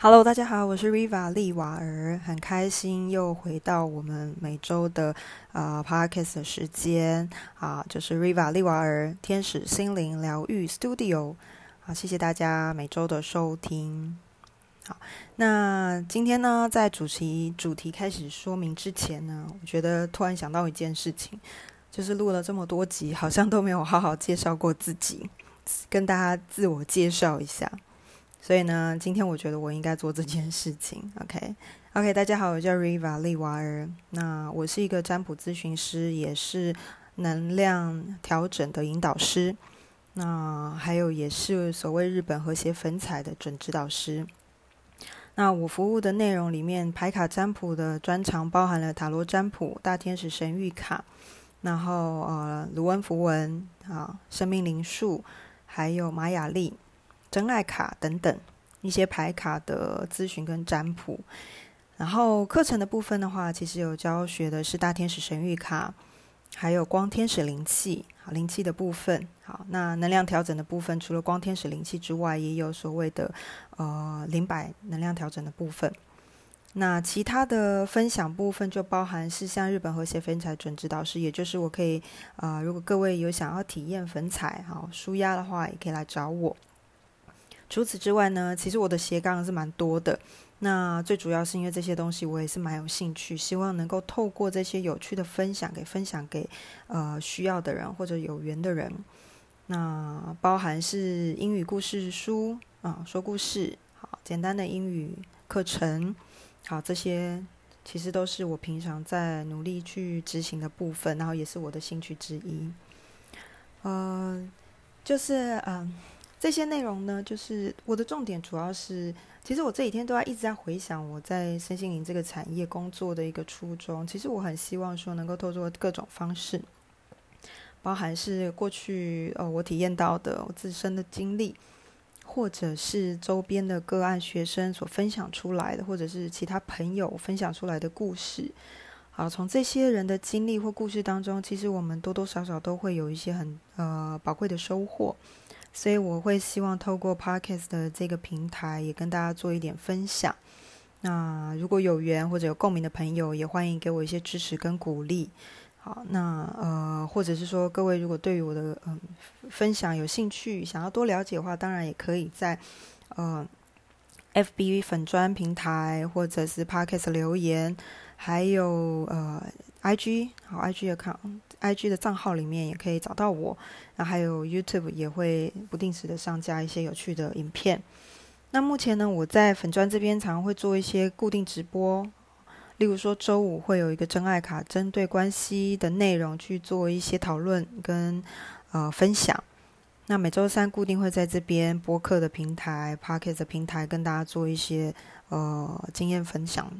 Hello，大家好，我是 Riva 利瓦尔，很开心又回到我们每周的呃 Podcast 的时间啊，就是 Riva 利瓦尔天使心灵疗愈 Studio，好，谢谢大家每周的收听。好，那今天呢，在主题主题开始说明之前呢，我觉得突然想到一件事情，就是录了这么多集，好像都没有好好介绍过自己，跟大家自我介绍一下。所以呢，今天我觉得我应该做这件事情。OK，OK，大家好，我叫 Riva 利瓦尔。那我是一个占卜咨询师，也是能量调整的引导师。那还有也是所谓日本和谐粉彩的准指导师。那我服务的内容里面，牌卡占卜的专长包含了塔罗占卜、大天使神谕卡，然后呃卢恩符文啊、生命灵数，还有玛雅历。真爱卡等等一些牌卡的咨询跟占卜，然后课程的部分的话，其实有教学的是大天使神谕卡，还有光天使灵气，灵气的部分。好，那能量调整的部分，除了光天使灵气之外，也有所谓的呃灵摆能量调整的部分。那其他的分享部分就包含是像日本和谐粉彩准指导师，也就是我可以啊，如果各位有想要体验粉彩好舒压的话，也可以来找我。除此之外呢，其实我的斜杠是蛮多的。那最主要是因为这些东西我也是蛮有兴趣，希望能够透过这些有趣的分享，给分享给呃需要的人或者有缘的人。那包含是英语故事书啊，说故事，好简单的英语课程，好这些其实都是我平常在努力去执行的部分，然后也是我的兴趣之一。呃，就是嗯。这些内容呢，就是我的重点，主要是其实我这几天都在一直在回想我在身心灵这个产业工作的一个初衷。其实我很希望说能够透过各种方式，包含是过去呃我体验到的我自身的经历，或者是周边的个案学生所分享出来的，或者是其他朋友分享出来的故事。好，从这些人的经历或故事当中，其实我们多多少少都会有一些很呃宝贵的收获。所以我会希望透过 Podcast 的这个平台，也跟大家做一点分享。那如果有缘或者有共鸣的朋友，也欢迎给我一些支持跟鼓励。好，那呃，或者是说各位如果对于我的嗯分享有兴趣，想要多了解的话，当然也可以在呃 FB 粉砖平台或者是 Podcast 留言，还有呃 IG 好 IG 的 I G 的账号里面也可以找到我，那还有 YouTube 也会不定时的上架一些有趣的影片。那目前呢，我在粉砖这边常会做一些固定直播，例如说周五会有一个真爱卡，针对关系的内容去做一些讨论跟呃分享。那每周三固定会在这边播客的平台、p o c k e t 的平台跟大家做一些呃经验分享、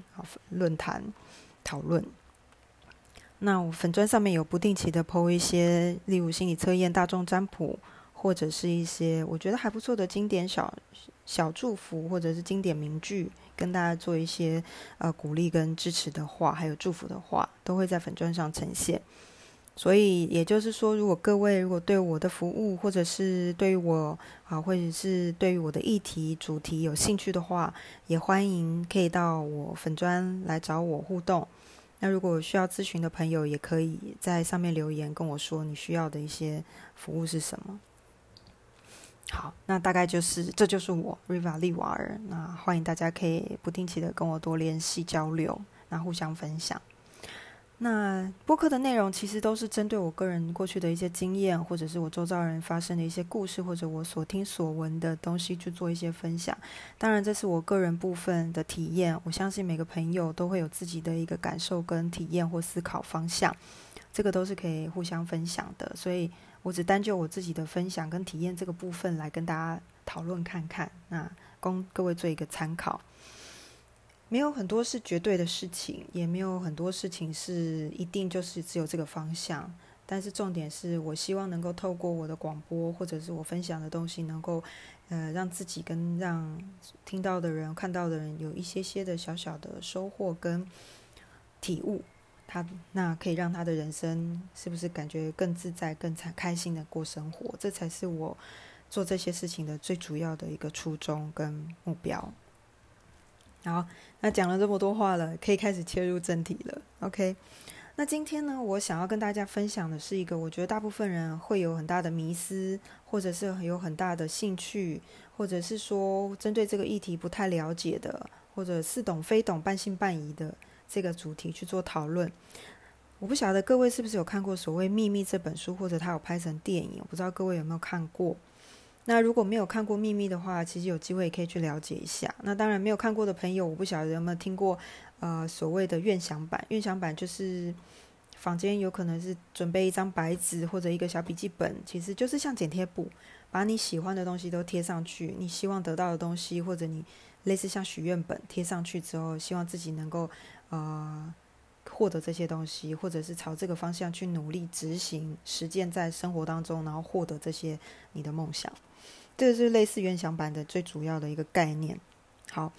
论坛讨论。那我粉砖上面有不定期的 PO 一些，例如心理测验、大众占卜，或者是一些我觉得还不错的经典小小祝福，或者是经典名句，跟大家做一些呃鼓励跟支持的话，还有祝福的话，都会在粉砖上呈现。所以也就是说，如果各位如果对我的服务，或者是对于我啊，或者是对于我的议题主题有兴趣的话，也欢迎可以到我粉砖来找我互动。那如果需要咨询的朋友，也可以在上面留言跟我说你需要的一些服务是什么。好，那大概就是这就是我 Riva 利瓦尔。那欢迎大家可以不定期的跟我多联系交流，那互相分享。那播客的内容其实都是针对我个人过去的一些经验，或者是我周遭人发生的一些故事，或者我所听所闻的东西去做一些分享。当然，这是我个人部分的体验。我相信每个朋友都会有自己的一个感受跟体验或思考方向，这个都是可以互相分享的。所以我只单就我自己的分享跟体验这个部分来跟大家讨论看看，那供各位做一个参考。没有很多是绝对的事情，也没有很多事情是一定就是只有这个方向。但是重点是我希望能够透过我的广播或者是我分享的东西，能够呃让自己跟让听到的人、看到的人有一些些的小小的收获跟体悟。他那可以让他的人生是不是感觉更自在、更开开心的过生活？这才是我做这些事情的最主要的一个初衷跟目标。好，那讲了这么多话了，可以开始切入正题了。OK，那今天呢，我想要跟大家分享的是一个我觉得大部分人会有很大的迷思，或者是有很大的兴趣，或者是说针对这个议题不太了解的，或者似懂非懂、半信半疑的这个主题去做讨论。我不晓得各位是不是有看过所谓《秘密》这本书，或者它有拍成电影，我不知道各位有没有看过。那如果没有看过《秘密》的话，其实有机会也可以去了解一下。那当然没有看过的朋友，我不晓得有没有听过，呃，所谓的愿想版。愿想版就是房间有可能是准备一张白纸或者一个小笔记本，其实就是像剪贴簿，把你喜欢的东西都贴上去，你希望得到的东西，或者你类似像许愿本贴上去之后，希望自己能够呃获得这些东西，或者是朝这个方向去努力执行实践在生活当中，然后获得这些你的梦想。这是类似原想版的最主要的一个概念。好，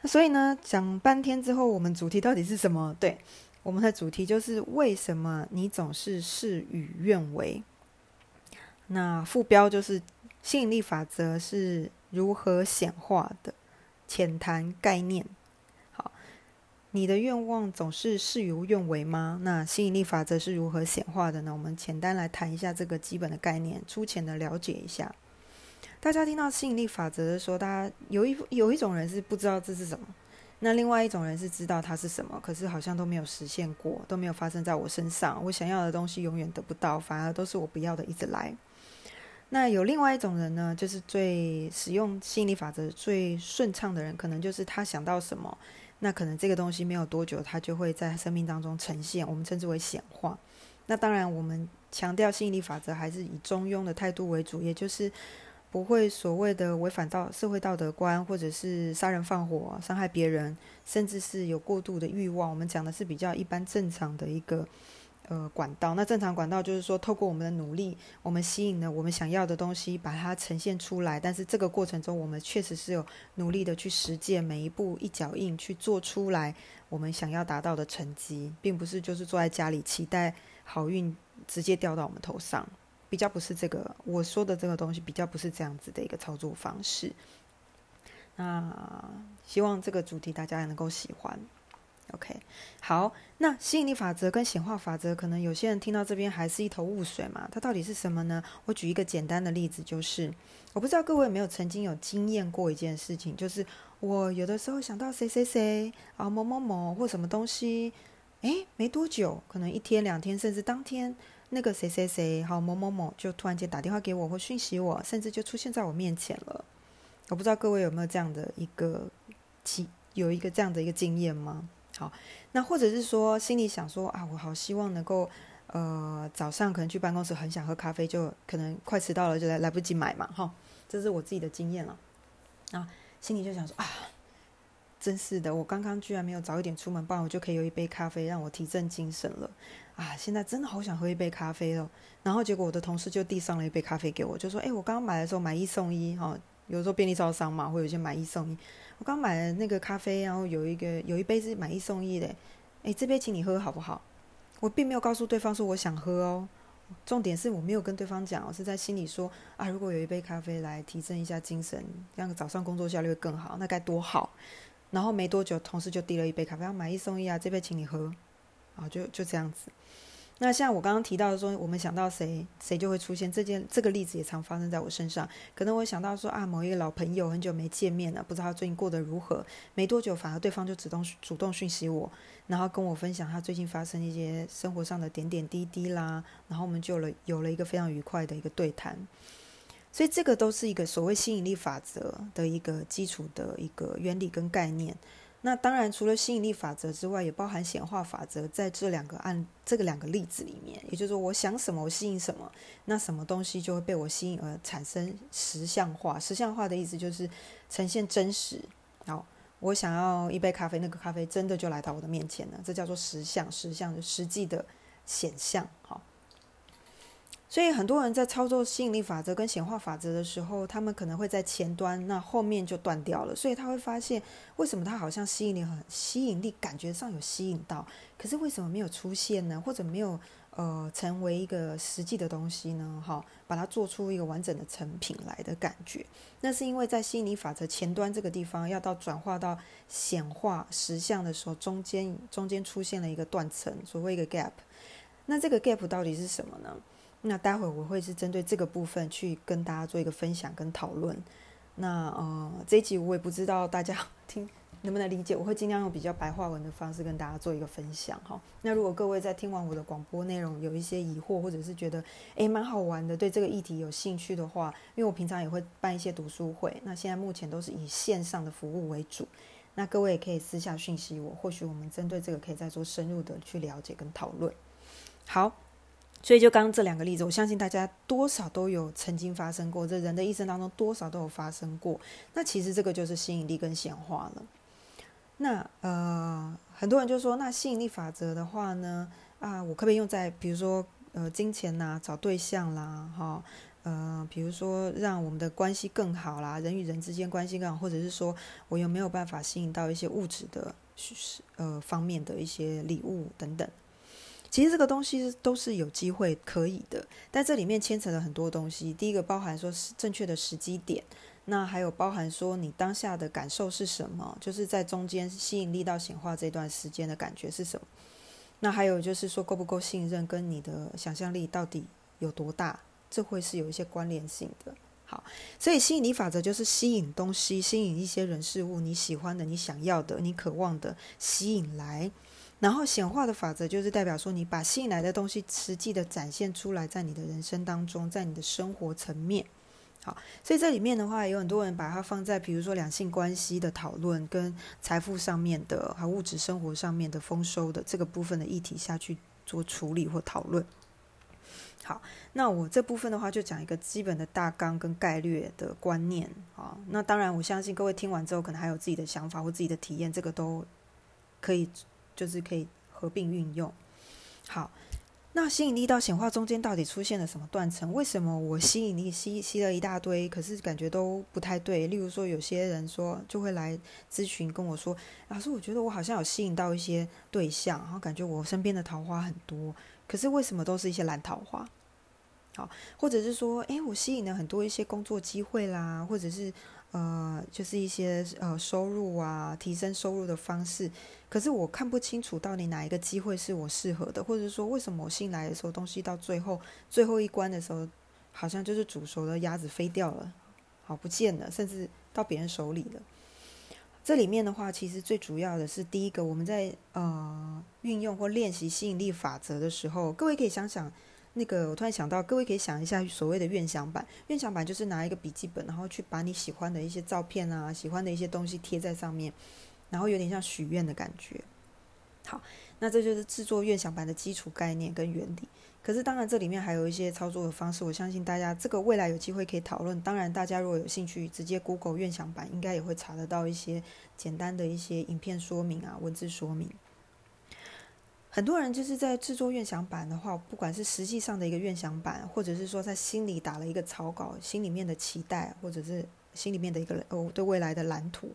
那所以呢，讲半天之后，我们主题到底是什么？对，我们的主题就是为什么你总是事与愿违。那副标就是吸引力法则是如何显化的浅谈概念。好，你的愿望总是事与愿违吗？那吸引力法则是如何显化的呢？我们简单来谈一下这个基本的概念，粗浅的了解一下。大家听到吸引力法则的时候，大家有一有一种人是不知道这是什么，那另外一种人是知道它是什么，可是好像都没有实现过，都没有发生在我身上。我想要的东西永远得不到，反而都是我不要的一直来。那有另外一种人呢，就是最使用吸引力法则最顺畅的人，可能就是他想到什么，那可能这个东西没有多久，他就会在生命当中呈现，我们称之为显化。那当然，我们强调吸引力法则还是以中庸的态度为主，也就是。不会所谓的违反到社会道德观，或者是杀人放火、伤害别人，甚至是有过度的欲望。我们讲的是比较一般正常的一个呃管道。那正常管道就是说，透过我们的努力，我们吸引了我们想要的东西，把它呈现出来。但是这个过程中，我们确实是有努力的去实践，每一步一脚印去做出来我们想要达到的成绩，并不是就是坐在家里期待好运直接掉到我们头上。比较不是这个我说的这个东西，比较不是这样子的一个操作方式。那希望这个主题大家也能够喜欢。OK，好，那吸引力法则跟显化法则，可能有些人听到这边还是一头雾水嘛？它到底是什么呢？我举一个简单的例子，就是我不知道各位有没有曾经有经验过一件事情，就是我有的时候想到谁谁谁啊某某某或什么东西，诶，没多久，可能一天两天，甚至当天。那个谁谁谁，好某某某，就突然间打电话给我或讯息我，甚至就出现在我面前了。我不知道各位有没有这样的一个经，有一个这样的一个经验吗？好，那或者是说心里想说啊，我好希望能够，呃，早上可能去办公室很想喝咖啡，就可能快迟到了，就来来不及买嘛，哈，这是我自己的经验了。啊，心里就想说啊，真是的，我刚刚居然没有早一点出门，不然我就可以有一杯咖啡让我提振精神了。啊，现在真的好想喝一杯咖啡哦。然后结果我的同事就递上了一杯咖啡给我，就说：“哎，我刚刚买的时候买一送一，哈，有时候便利超商嘛，会有一些买一送一。我刚买的那个咖啡，然后有一个有一杯是买一送一的，哎，这杯请你喝好不好？我并没有告诉对方说我想喝哦，重点是我没有跟对方讲，我是在心里说啊，如果有一杯咖啡来提振一下精神，让早上工作效率会更好，那该多好。然后没多久，同事就递了一杯咖啡，要买一送一啊，这杯请你喝。”啊，就就这样子。那像我刚刚提到的说，我们想到谁，谁就会出现。这件这个例子也常发生在我身上。可能我想到说啊，某一个老朋友很久没见面了，不知道他最近过得如何。没多久，反而对方就主动主动讯息我，然后跟我分享他最近发生一些生活上的点点滴滴啦。然后我们就了有了一个非常愉快的一个对谈。所以这个都是一个所谓吸引力法则的一个基础的一个原理跟概念。那当然，除了吸引力法则之外，也包含显化法则，在这两个案这个两个例子里面，也就是说，我想什么，我吸引什么，那什么东西就会被我吸引而产生实像化。实像化的意思就是呈现真实。好，我想要一杯咖啡，那个咖啡真的就来到我的面前了，这叫做实像，实像的实际的显像。好。所以很多人在操作吸引力法则跟显化法则的时候，他们可能会在前端，那后面就断掉了。所以他会发现，为什么他好像吸引力很吸引力，感觉上有吸引到，可是为什么没有出现呢？或者没有呃成为一个实际的东西呢？哈，把它做出一个完整的成品来的感觉。那是因为在吸引力法则前端这个地方，要到转化到显化实相的时候，中间中间出现了一个断层，所谓一个 gap。那这个 gap 到底是什么呢？那待会我会是针对这个部分去跟大家做一个分享跟讨论。那呃，这一集我也不知道大家 听能不能理解，我会尽量用比较白话文的方式跟大家做一个分享哈。那如果各位在听完我的广播内容有一些疑惑，或者是觉得诶蛮好玩的，对这个议题有兴趣的话，因为我平常也会办一些读书会，那现在目前都是以线上的服务为主。那各位也可以私下讯息我，或许我们针对这个可以再做深入的去了解跟讨论。好。所以，就刚刚这两个例子，我相信大家多少都有曾经发生过，这人的一生当中多少都有发生过。那其实这个就是吸引力跟显化了。那呃，很多人就说，那吸引力法则的话呢，啊，我可不可以用在比如说呃金钱呐、找对象啦，哈，呃，比如说让我们的关系更好啦，人与人之间关系更好，或者是说我有没有办法吸引到一些物质的呃方面的一些礼物等等。其实这个东西都是有机会可以的，但这里面牵扯了很多东西。第一个包含说是正确的时机点，那还有包含说你当下的感受是什么，就是在中间吸引力到显化这段时间的感觉是什么。那还有就是说够不够信任，跟你的想象力到底有多大，这会是有一些关联性的。好，所以吸引力法则就是吸引东西，吸引一些人事物，你喜欢的、你想要的、你渴望的，吸引来。然后显化的法则就是代表说，你把吸引来的东西实际的展现出来，在你的人生当中，在你的生活层面。好，所以这里面的话，有很多人把它放在，比如说两性关系的讨论，跟财富上面的，还物质生活上面的丰收的这个部分的议题下去做处理或讨论。好，那我这部分的话，就讲一个基本的大纲跟概略的观念啊。那当然，我相信各位听完之后，可能还有自己的想法或自己的体验，这个都可以。就是可以合并运用。好，那吸引力到显化中间到底出现了什么断层？为什么我吸引力吸吸了一大堆，可是感觉都不太对？例如说，有些人说就会来咨询跟我说：“老师，我觉得我好像有吸引到一些对象，然后感觉我身边的桃花很多，可是为什么都是一些烂桃花？”好，或者是说：“诶，我吸引了很多一些工作机会啦，或者是呃，就是一些呃收入啊，提升收入的方式。”可是我看不清楚到底哪一个机会是我适合的，或者说为什么我新来的时候东西到最后最后一关的时候，好像就是煮熟的鸭子飞掉了，好不见了，甚至到别人手里了。这里面的话，其实最主要的是第一个，我们在呃运用或练习吸引力法则的时候，各位可以想想那个，我突然想到，各位可以想一下所谓的愿想版。愿想版就是拿一个笔记本，然后去把你喜欢的一些照片啊，喜欢的一些东西贴在上面。然后有点像许愿的感觉，好，那这就是制作愿想版的基础概念跟原理。可是当然这里面还有一些操作的方式，我相信大家这个未来有机会可以讨论。当然大家如果有兴趣，直接 Google 愿想版，应该也会查得到一些简单的一些影片说明啊，文字说明。很多人就是在制作愿想版的话，不管是实际上的一个愿想版，或者是说在心里打了一个草稿，心里面的期待，或者是心里面的一个哦对未来的蓝图。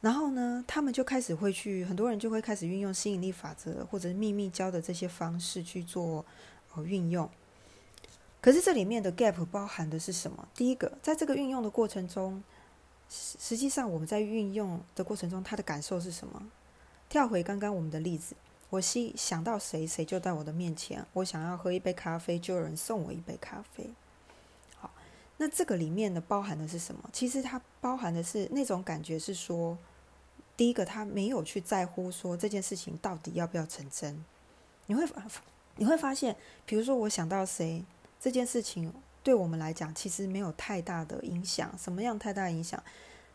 然后呢，他们就开始会去，很多人就会开始运用吸引力法则或者是秘密教的这些方式去做呃运用。可是这里面的 gap 包含的是什么？第一个，在这个运用的过程中，实实际上我们在运用的过程中，他的感受是什么？跳回刚刚我们的例子，我希想到谁，谁就在我的面前。我想要喝一杯咖啡，就有人送我一杯咖啡。好，那这个里面的包含的是什么？其实它包含的是那种感觉，是说。第一个，他没有去在乎说这件事情到底要不要成真。你会发，你会发现，比如说我想到谁，这件事情对我们来讲其实没有太大的影响。什么样太大影响？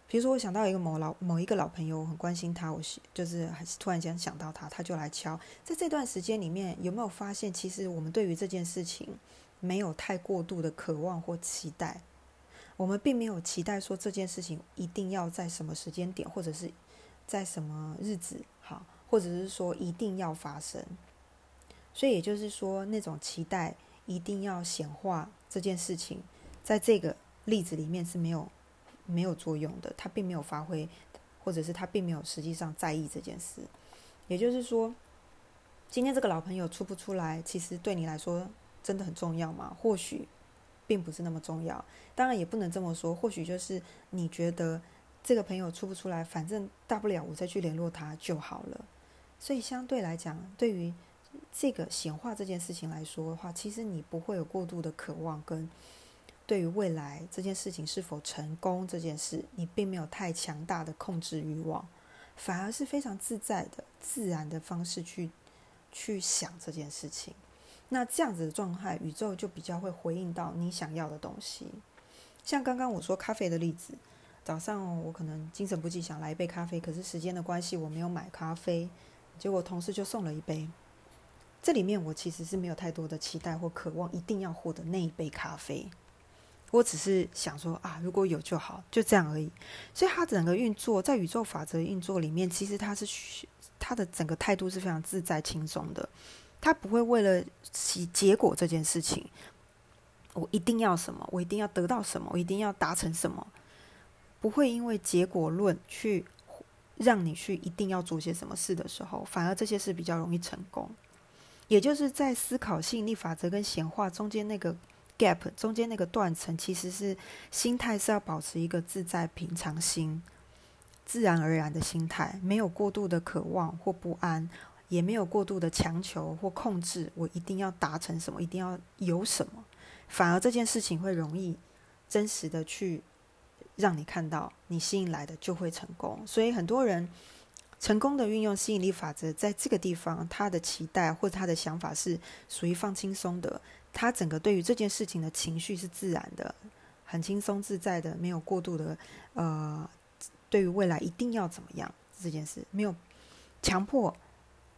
比如说我想到一个某老某一个老朋友，我很关心他，我就是还是突然间想到他，他就来敲。在这段时间里面，有没有发现，其实我们对于这件事情没有太过度的渴望或期待？我们并没有期待说这件事情一定要在什么时间点，或者是。在什么日子好，或者是说一定要发生，所以也就是说，那种期待一定要显化这件事情，在这个例子里面是没有没有作用的，他并没有发挥，或者是他并没有实际上在意这件事。也就是说，今天这个老朋友出不出来，其实对你来说真的很重要吗？或许并不是那么重要。当然也不能这么说，或许就是你觉得这个朋友出不出来，反正大不了我再去联络他就好了。所以相对来讲，对于这个显化这件事情来说的话，其实你不会有过度的渴望，跟对于未来这件事情是否成功这件事，你并没有太强大的控制欲望，反而是非常自在的、自然的方式去。去想这件事情，那这样子的状态，宇宙就比较会回应到你想要的东西。像刚刚我说咖啡的例子，早上我可能精神不济，想来一杯咖啡，可是时间的关系，我没有买咖啡，结果同事就送了一杯。这里面我其实是没有太多的期待或渴望，一定要获得那一杯咖啡。我只是想说啊，如果有就好，就这样而已。所以他整个运作在宇宙法则运作里面，其实他是他的整个态度是非常自在轻松的。他不会为了其结果这件事情，我一定要什么，我一定要得到什么，我一定要达成什么，不会因为结果论去让你去一定要做些什么事的时候，反而这些事比较容易成功。也就是在思考吸引力法则跟显化中间那个。Gap 中间那个断层，其实是心态是要保持一个自在平常心、自然而然的心态，没有过度的渴望或不安，也没有过度的强求或控制。我一定要达成什么，一定要有什么，反而这件事情会容易真实的去让你看到，你吸引来的就会成功。所以很多人成功的运用吸引力法则，在这个地方，他的期待或者他的想法是属于放轻松的。他整个对于这件事情的情绪是自然的，很轻松自在的，没有过度的呃，对于未来一定要怎么样这件事，没有强迫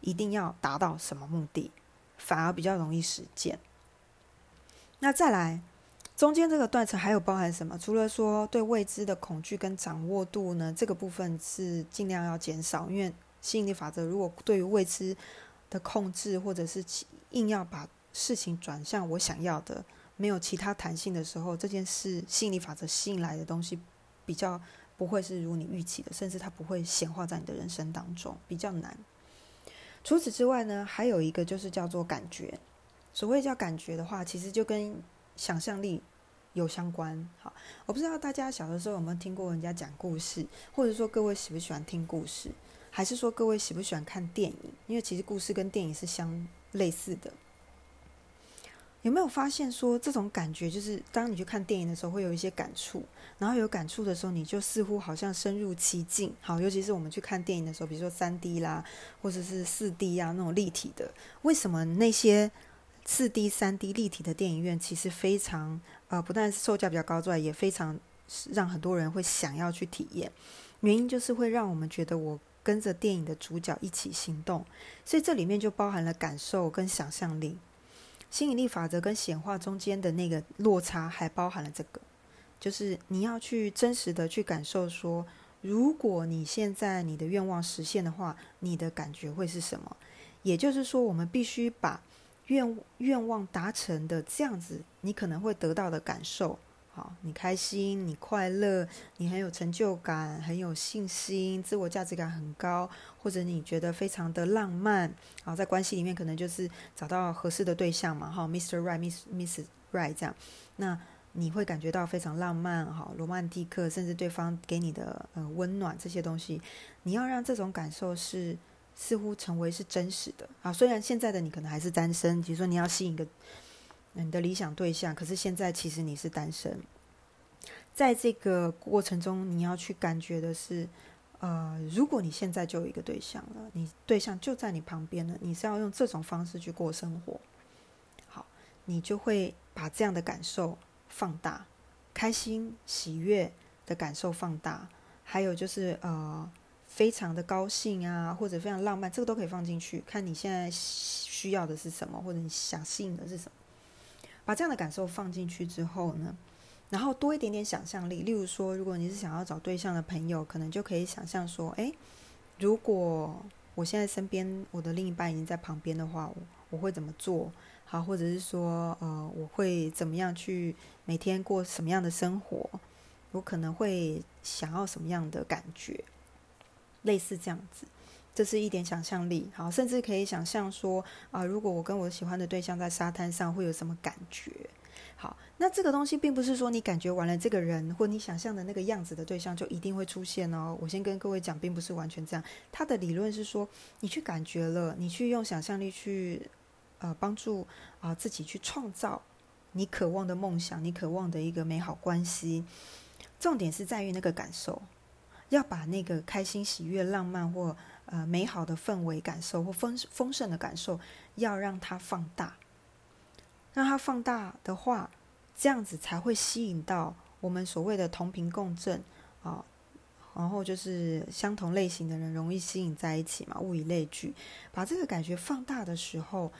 一定要达到什么目的，反而比较容易实践。那再来，中间这个断层还有包含什么？除了说对未知的恐惧跟掌握度呢，这个部分是尽量要减少，因为吸引力法则如果对于未知的控制，或者是硬要把事情转向我想要的，没有其他弹性的时候，这件事吸引力法则吸引来的东西比较不会是如你预期的，甚至它不会显化在你的人生当中，比较难。除此之外呢，还有一个就是叫做感觉。所谓叫感觉的话，其实就跟想象力有相关。好，我不知道大家小的时候有没有听过人家讲故事，或者说各位喜不喜欢听故事，还是说各位喜不喜欢看电影？因为其实故事跟电影是相类似的。有没有发现说这种感觉，就是当你去看电影的时候，会有一些感触，然后有感触的时候，你就似乎好像深入其境。好，尤其是我们去看电影的时候，比如说三 D 啦，或者是四 D 啊那种立体的。为什么那些四 D、三 D 立体的电影院其实非常呃，不但是售价比较高之外，也非常让很多人会想要去体验？原因就是会让我们觉得我跟着电影的主角一起行动，所以这里面就包含了感受跟想象力。吸引力法则跟显化中间的那个落差，还包含了这个，就是你要去真实的去感受，说如果你现在你的愿望实现的话，你的感觉会是什么？也就是说，我们必须把愿愿望达成的这样子，你可能会得到的感受。好，你开心，你快乐，你很有成就感，很有信心，自我价值感很高，或者你觉得非常的浪漫。好，在关系里面可能就是找到合适的对象嘛，哈，Mr. Right，Miss Miss Right 这样，那你会感觉到非常浪漫，哈，罗曼蒂克，甚至对方给你的呃温暖这些东西，你要让这种感受是似乎成为是真实的。啊，虽然现在的你可能还是单身，比如说你要吸引一个。你的理想对象，可是现在其实你是单身，在这个过程中，你要去感觉的是，呃，如果你现在就有一个对象了，你对象就在你旁边了，你是要用这种方式去过生活，好，你就会把这样的感受放大，开心、喜悦的感受放大，还有就是呃，非常的高兴啊，或者非常浪漫，这个都可以放进去，看你现在需要的是什么，或者你想吸引的是什么。把这样的感受放进去之后呢，然后多一点点想象力。例如说，如果你是想要找对象的朋友，可能就可以想象说：，诶，如果我现在身边我的另一半已经在旁边的话，我我会怎么做？好，或者是说，呃，我会怎么样去每天过什么样的生活？我可能会想要什么样的感觉？类似这样子。这是一点想象力，好，甚至可以想象说啊，如果我跟我喜欢的对象在沙滩上，会有什么感觉？好，那这个东西并不是说你感觉完了这个人或你想象的那个样子的对象就一定会出现哦。我先跟各位讲，并不是完全这样。他的理论是说，你去感觉了，你去用想象力去呃帮助啊自己去创造你渴望的梦想，你渴望的一个美好关系。重点是在于那个感受，要把那个开心、喜悦、浪漫或呃美好的氛围感受或丰丰盛的感受，要让它放大。让它放大的话，这样子才会吸引到我们所谓的同频共振啊，然后就是相同类型的人容易吸引在一起嘛，物以类聚。把这个感觉放大的时候，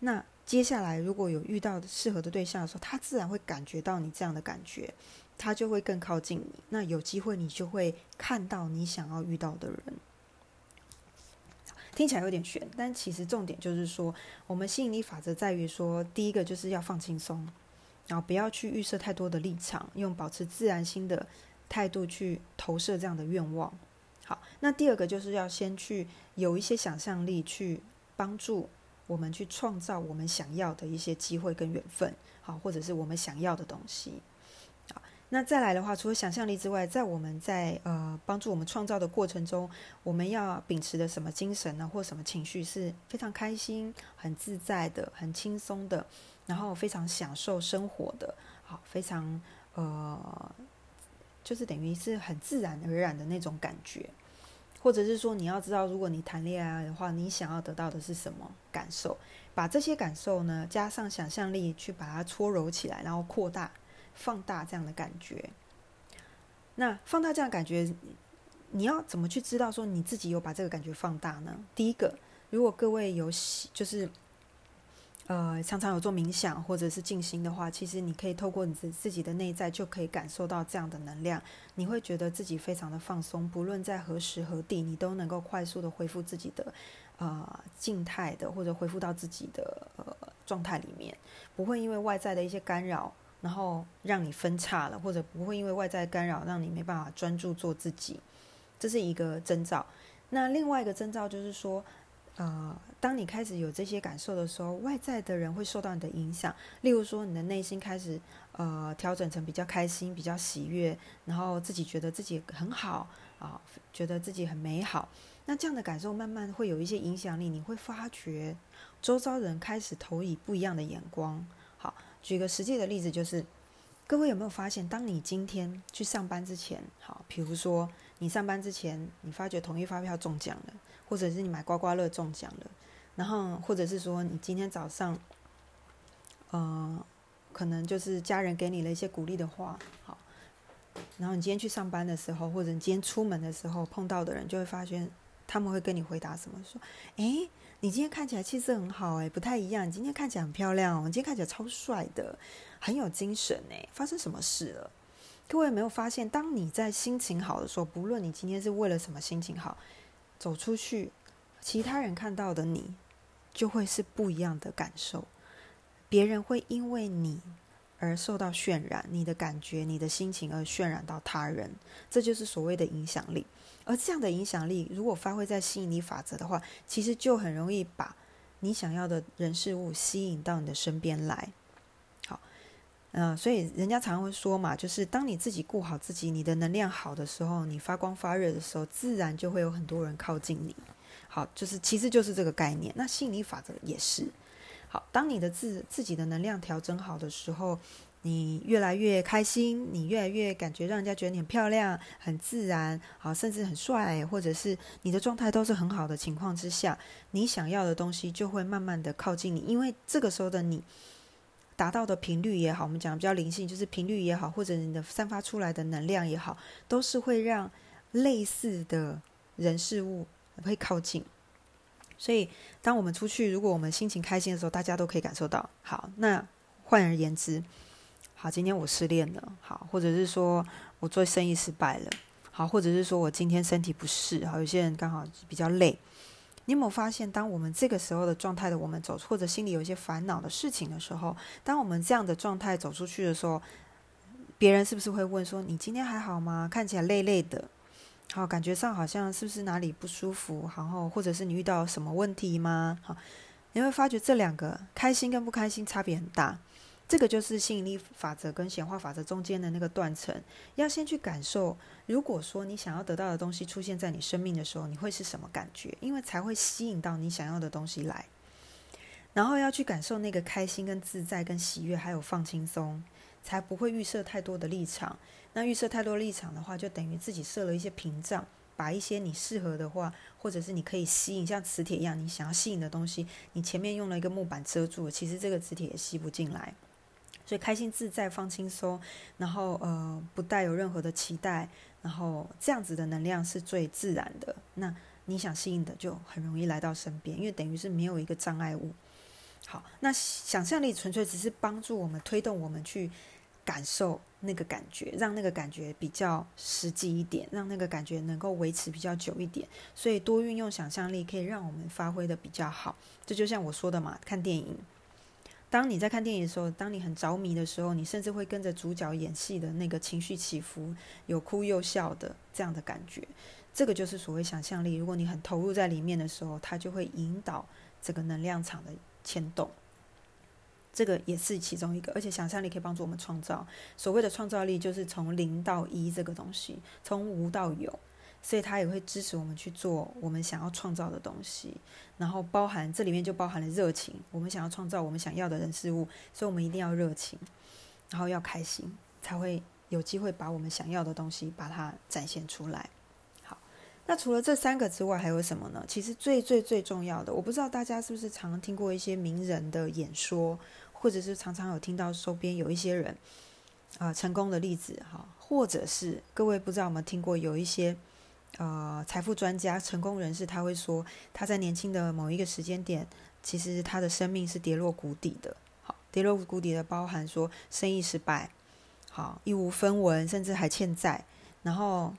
那接下来如果有遇到适合的对象的时候，他自然会感觉到你这样的感觉，他就会更靠近你。那有机会你就会看到你想要遇到的人。听起来有点悬，但其实重点就是说，我们吸引力法则在于说，第一个就是要放轻松，然后不要去预设太多的立场，用保持自然心的态度去投射这样的愿望。好，那第二个就是要先去有一些想象力，去帮助我们去创造我们想要的一些机会跟缘分，好，或者是我们想要的东西。那再来的话，除了想象力之外，在我们在呃帮助我们创造的过程中，我们要秉持的什么精神呢？或什么情绪是非常开心、很自在的、很轻松的，然后非常享受生活的，好，非常呃，就是等于是很自然而然的那种感觉，或者是说，你要知道，如果你谈恋爱的话，你想要得到的是什么感受？把这些感受呢，加上想象力去把它搓揉起来，然后扩大。放大这样的感觉，那放大这样感觉，你要怎么去知道说你自己有把这个感觉放大呢？第一个，如果各位有就是呃常常有做冥想或者是静心的话，其实你可以透过你自自己的内在就可以感受到这样的能量，你会觉得自己非常的放松，不论在何时何地，你都能够快速的恢复自己的呃静态的或者恢复到自己的呃状态里面，不会因为外在的一些干扰。然后让你分叉了，或者不会因为外在干扰让你没办法专注做自己，这是一个征兆。那另外一个征兆就是说，呃，当你开始有这些感受的时候，外在的人会受到你的影响。例如说，你的内心开始呃调整成比较开心、比较喜悦，然后自己觉得自己很好啊，觉得自己很美好。那这样的感受慢慢会有一些影响力，你会发觉周遭人开始投以不一样的眼光。举个实际的例子，就是各位有没有发现，当你今天去上班之前，好，比如说你上班之前，你发觉统一发票中奖了，或者是你买刮刮乐中奖了，然后或者是说你今天早上，呃，可能就是家人给你了一些鼓励的话，好，然后你今天去上班的时候，或者你今天出门的时候碰到的人，就会发现他们会跟你回答什么，说，诶。你今天看起来气色很好哎，不太一样。你今天看起来很漂亮哦，你今天看起来超帅的，很有精神哎。发生什么事了？各位有没有发现，当你在心情好的时候，不论你今天是为了什么心情好，走出去，其他人看到的你就会是不一样的感受。别人会因为你而受到渲染，你的感觉、你的心情而渲染到他人，这就是所谓的影响力。而这样的影响力，如果发挥在吸引力法则的话，其实就很容易把你想要的人事物吸引到你的身边来。好，嗯，所以人家常常会说嘛，就是当你自己顾好自己，你的能量好的时候，你发光发热的时候，自然就会有很多人靠近你。好，就是其实就是这个概念。那吸引力法则也是。好，当你的自自己的能量调整好的时候。你越来越开心，你越来越感觉让人家觉得你很漂亮、很自然，好，甚至很帅，或者是你的状态都是很好的情况之下，你想要的东西就会慢慢的靠近你，因为这个时候的你达到的频率也好，我们讲比较灵性，就是频率也好，或者你的散发出来的能量也好，都是会让类似的人事物会靠近。所以，当我们出去，如果我们心情开心的时候，大家都可以感受到。好，那换而言之。好，今天我失恋了，好，或者是说我做生意失败了，好，或者是说我今天身体不适，好，有些人刚好比较累。你有没有发现，当我们这个时候的状态的我们走，或者心里有一些烦恼的事情的时候，当我们这样的状态走出去的时候，别人是不是会问说：“你今天还好吗？看起来累累的。”好，感觉上好像是不是哪里不舒服？然后或者是你遇到什么问题吗？好，你会发觉这两个开心跟不开心差别很大。这个就是吸引力法则跟显化法则中间的那个断层。要先去感受，如果说你想要得到的东西出现在你生命的时候，你会是什么感觉？因为才会吸引到你想要的东西来。然后要去感受那个开心跟自在跟喜悦，还有放轻松，才不会预设太多的立场。那预设太多立场的话，就等于自己设了一些屏障，把一些你适合的话，或者是你可以吸引像磁铁一样你想要吸引的东西，你前面用了一个木板遮住，其实这个磁铁也吸不进来。所以开心自在放轻松，然后呃不带有任何的期待，然后这样子的能量是最自然的。那你想吸引的就很容易来到身边，因为等于是没有一个障碍物。好，那想象力纯粹只是帮助我们推动我们去感受那个感觉，让那个感觉比较实际一点，让那个感觉能够维持比较久一点。所以多运用想象力可以让我们发挥的比较好。这就像我说的嘛，看电影。当你在看电影的时候，当你很着迷的时候，你甚至会跟着主角演戏的那个情绪起伏，有哭又笑的这样的感觉。这个就是所谓想象力。如果你很投入在里面的时候，它就会引导这个能量场的牵动。这个也是其中一个，而且想象力可以帮助我们创造。所谓的创造力，就是从零到一这个东西，从无到有。所以它也会支持我们去做我们想要创造的东西，然后包含这里面就包含了热情。我们想要创造我们想要的人事物，所以我们一定要热情，然后要开心，才会有机会把我们想要的东西把它展现出来。那除了这三个之外，还有什么呢？其实最最最重要的，我不知道大家是不是常听过一些名人的演说，或者是常常有听到周边有一些人啊成功的例子，哈，或者是各位不知道有没有听过有一些。呃，财富专家、成功人士，他会说，他在年轻的某一个时间点，其实他的生命是跌落谷底的。好，跌落谷底的包含说生意失败，好，一无分文，甚至还欠债，然后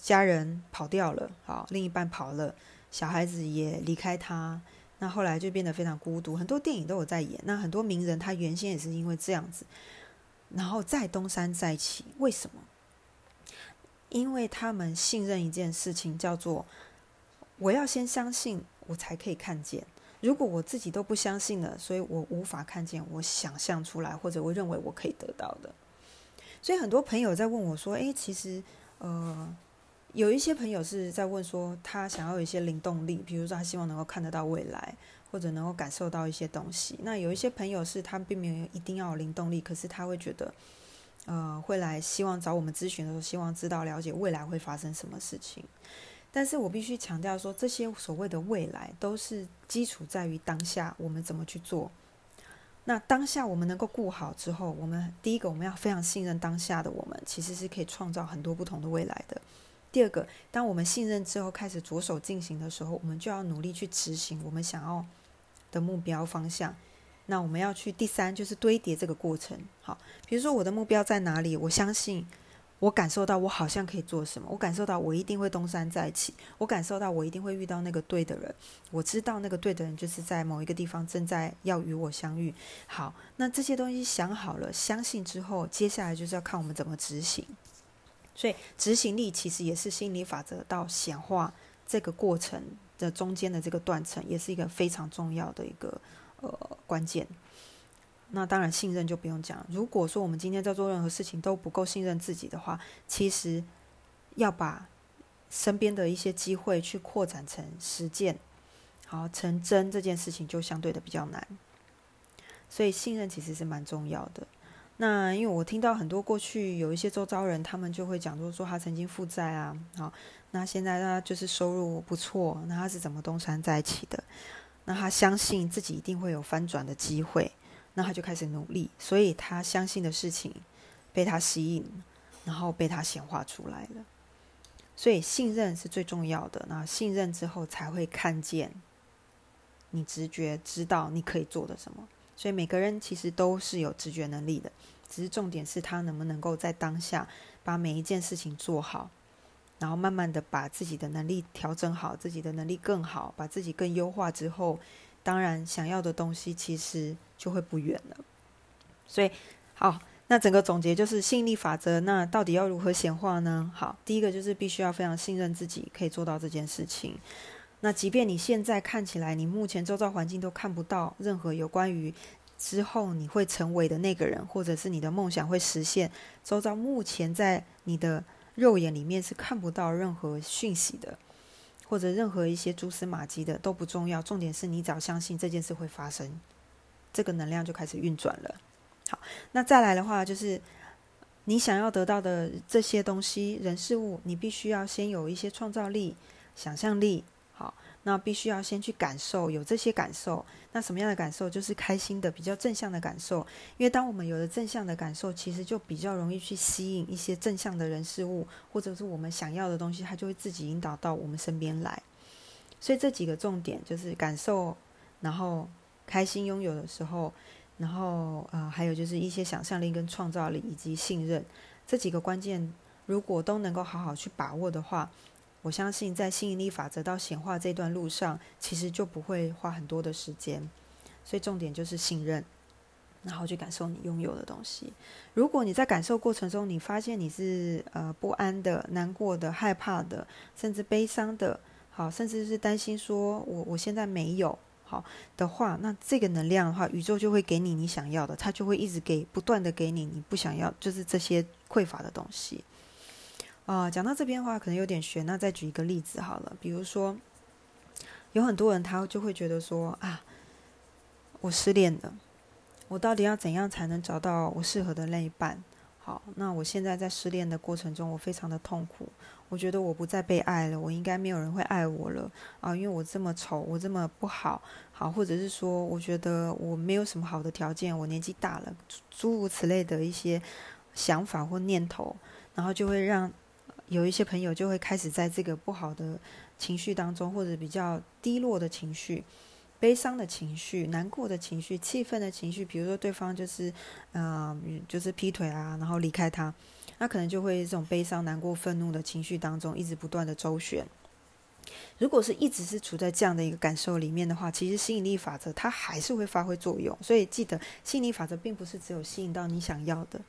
家人跑掉了，好，另一半跑了，小孩子也离开他，那后来就变得非常孤独。很多电影都有在演，那很多名人他原先也是因为这样子，然后再东山再起，为什么？因为他们信任一件事情，叫做我要先相信，我才可以看见。如果我自己都不相信了，所以我无法看见我想象出来或者我认为我可以得到的。所以很多朋友在问我说：“诶，其实呃，有一些朋友是在问说，他想要有一些灵动力，比如说他希望能够看得到未来，或者能够感受到一些东西。那有一些朋友是他并没有一定要有灵动力，可是他会觉得。”呃，会来希望找我们咨询的时候，希望知道了解未来会发生什么事情。但是我必须强调说，这些所谓的未来都是基础在于当下，我们怎么去做。那当下我们能够顾好之后，我们第一个我们要非常信任当下的我们，其实是可以创造很多不同的未来的。第二个，当我们信任之后开始着手进行的时候，我们就要努力去执行我们想要的目标方向。那我们要去第三，就是堆叠这个过程。好，比如说我的目标在哪里？我相信，我感受到我好像可以做什么。我感受到我一定会东山再起。我感受到我一定会遇到那个对的人。我知道那个对的人就是在某一个地方正在要与我相遇。好，那这些东西想好了，相信之后，接下来就是要看我们怎么执行。所以执行力其实也是心理法则到显化这个过程的中间的这个断层，也是一个非常重要的一个。呃，关键。那当然，信任就不用讲。如果说我们今天在做任何事情都不够信任自己的话，其实要把身边的一些机会去扩展成实践，好成真这件事情就相对的比较难。所以信任其实是蛮重要的。那因为我听到很多过去有一些周遭人，他们就会讲，就是说他曾经负债啊，好，那现在他就是收入不错，那他是怎么东山再起的？那他相信自己一定会有翻转的机会，那他就开始努力，所以他相信的事情被他吸引，然后被他显化出来了。所以信任是最重要的。那信任之后才会看见，你直觉知道你可以做的什么。所以每个人其实都是有直觉能力的，只是重点是他能不能够在当下把每一件事情做好。然后慢慢的把自己的能力调整好，自己的能力更好，把自己更优化之后，当然想要的东西其实就会不远了。所以，好，那整个总结就是吸引力法则。那到底要如何显化呢？好，第一个就是必须要非常信任自己，可以做到这件事情。那即便你现在看起来，你目前周遭环境都看不到任何有关于之后你会成为的那个人，或者是你的梦想会实现，周遭目前在你的肉眼里面是看不到任何讯息的，或者任何一些蛛丝马迹的都不重要。重点是你只要相信这件事会发生，这个能量就开始运转了。好，那再来的话，就是你想要得到的这些东西、人事物，你必须要先有一些创造力、想象力。那必须要先去感受，有这些感受。那什么样的感受？就是开心的、比较正向的感受。因为当我们有了正向的感受，其实就比较容易去吸引一些正向的人事物，或者是我们想要的东西，它就会自己引导到我们身边来。所以这几个重点就是感受，然后开心拥有的时候。然后，呃，还有就是一些想象力跟创造力以及信任这几个关键，如果都能够好好去把握的话，我相信在吸引力法则到显化这段路上，其实就不会花很多的时间。所以重点就是信任，然后去感受你拥有的东西。如果你在感受过程中，你发现你是呃不安的、难过的、害怕的，甚至悲伤的，好，甚至是担心说我我现在没有。好的话，那这个能量的话，宇宙就会给你你想要的，它就会一直给，不断的给你你不想要，就是这些匮乏的东西。啊，讲到这边的话，可能有点悬。那再举一个例子好了，比如说，有很多人他就会觉得说啊，我失恋了，我到底要怎样才能找到我适合的那一半？好，那我现在在失恋的过程中，我非常的痛苦。我觉得我不再被爱了，我应该没有人会爱我了啊！因为我这么丑，我这么不好，好，或者是说，我觉得我没有什么好的条件，我年纪大了，诸如此类的一些想法或念头，然后就会让有一些朋友就会开始在这个不好的情绪当中，或者比较低落的情绪、悲伤的情绪、难过的情绪、气愤的情绪，比如说对方就是，嗯，就是劈腿啊，然后离开他。那可能就会这种悲伤、难过、愤怒的情绪当中，一直不断的周旋。如果是一直是处在这样的一个感受里面的话，其实吸引力法则它还是会发挥作用。所以记得，吸引力法则并不是只有吸引到你想要的，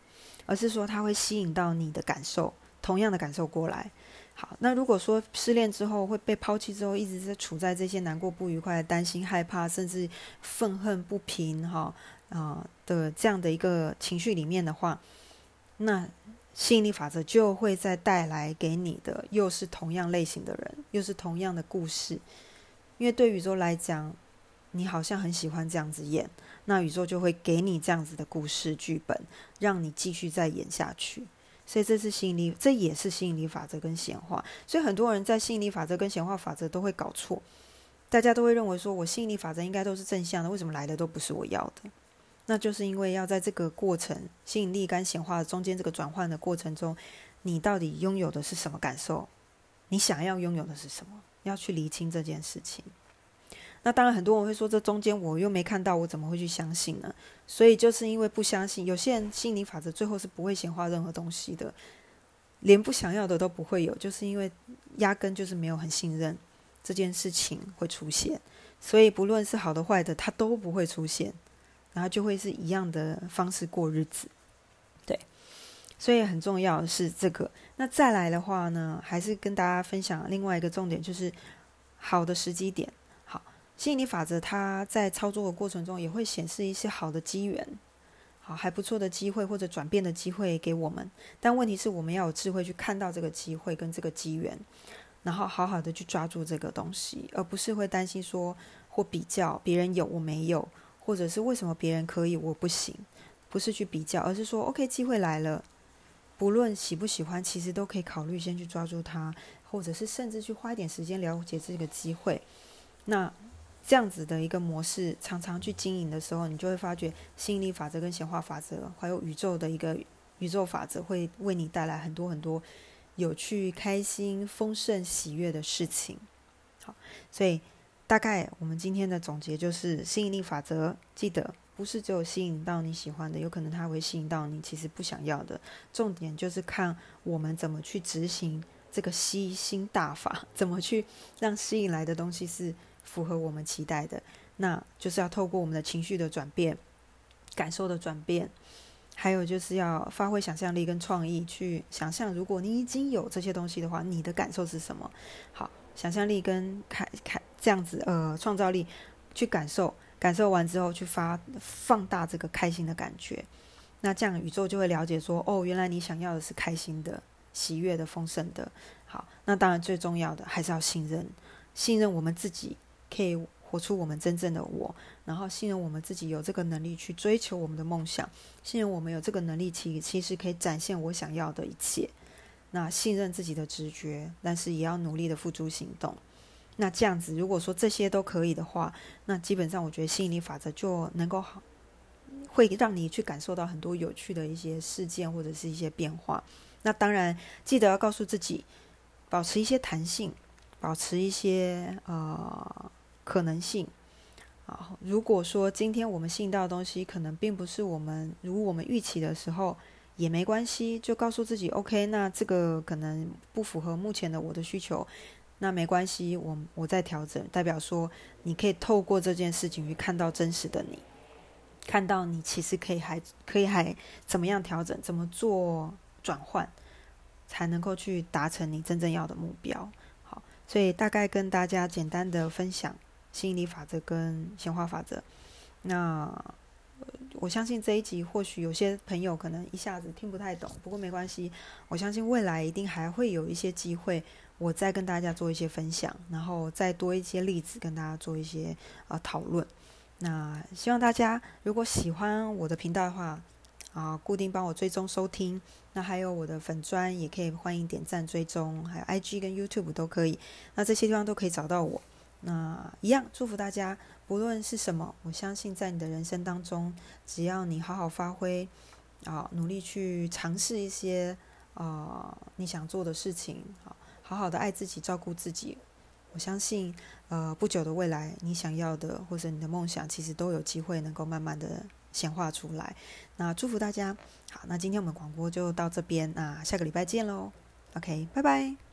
而是说它会吸引到你的感受，同样的感受过来。好，那如果说失恋之后会被抛弃之后，一直在处在这些难过、不愉快、担心、害怕，甚至愤恨不平，哈啊的这样的一个情绪里面的话，那。吸引力法则就会再带来给你的，又是同样类型的人，又是同样的故事。因为对宇宙来讲，你好像很喜欢这样子演，那宇宙就会给你这样子的故事剧本，让你继续再演下去。所以这是吸引力，这也是吸引力法则跟显化。所以很多人在吸引力法则跟显化法则都会搞错，大家都会认为说我吸引力法则应该都是正向的，为什么来的都不是我要的？那就是因为要在这个过程吸引力跟显化的中间这个转换的过程中，你到底拥有的是什么感受？你想要拥有的是什么？要去厘清这件事情。那当然，很多人会说，这中间我又没看到，我怎么会去相信呢？所以就是因为不相信，有些人心理法则最后是不会显化任何东西的，连不想要的都不会有，就是因为压根就是没有很信任这件事情会出现，所以不论是好的坏的，它都不会出现。然后就会是一样的方式过日子，对，所以很重要的是这个。那再来的话呢，还是跟大家分享另外一个重点，就是好的时机点。吸引力法则它在操作的过程中也会显示一些好的机缘，好还不错的机会或者转变的机会给我们。但问题是我们要有智慧去看到这个机会跟这个机缘，然后好好的去抓住这个东西，而不是会担心说或比较别人有我没有。或者是为什么别人可以我不行？不是去比较，而是说，OK，机会来了，不论喜不喜欢，其实都可以考虑先去抓住它，或者是甚至去花一点时间了解这个机会。那这样子的一个模式，常常去经营的时候，你就会发觉吸引力法则跟显化法则，还有宇宙的一个宇宙法则，会为你带来很多很多有趣、开心、丰盛、喜悦的事情。好，所以。大概我们今天的总结就是：吸引力法则，记得不是只有吸引到你喜欢的，有可能它会吸引到你其实不想要的。重点就是看我们怎么去执行这个吸星大法，怎么去让吸引来的东西是符合我们期待的。那就是要透过我们的情绪的转变、感受的转变，还有就是要发挥想象力跟创意，去想象如果你已经有这些东西的话，你的感受是什么？好，想象力跟开开这样子呃创造力去感受，感受完之后去发放大这个开心的感觉，那这样宇宙就会了解说，哦，原来你想要的是开心的、喜悦的、丰盛的。好，那当然最重要的还是要信任，信任我们自己可以。活出我们真正的我，然后信任我们自己有这个能力去追求我们的梦想，信任我们有这个能力，其其实可以展现我想要的一切。那信任自己的直觉，但是也要努力的付诸行动。那这样子，如果说这些都可以的话，那基本上我觉得吸引力法则就能够好，会让你去感受到很多有趣的一些事件或者是一些变化。那当然，记得要告诉自己，保持一些弹性，保持一些呃。可能性啊，如果说今天我们吸引到的东西可能并不是我们如我们预期的时候，也没关系，就告诉自己 OK，那这个可能不符合目前的我的需求，那没关系，我我在调整，代表说你可以透过这件事情去看到真实的你，看到你其实可以还可以还怎么样调整，怎么做转换，才能够去达成你真正要的目标。好，所以大概跟大家简单的分享。吸引力法则跟显化法则，那我相信这一集或许有些朋友可能一下子听不太懂，不过没关系，我相信未来一定还会有一些机会，我再跟大家做一些分享，然后再多一些例子跟大家做一些啊讨论。那希望大家如果喜欢我的频道的话，啊，固定帮我追踪收听，那还有我的粉砖也可以欢迎点赞追踪，还有 IG 跟 YouTube 都可以，那这些地方都可以找到我。那一样，祝福大家，不论是什么，我相信在你的人生当中，只要你好好发挥，啊，努力去尝试一些啊你想做的事情，好，好好的爱自己，照顾自己，我相信，呃，不久的未来，你想要的或者你的梦想，其实都有机会能够慢慢的显化出来。那祝福大家，好，那今天我们广播就到这边，那下个礼拜见喽，OK，拜拜。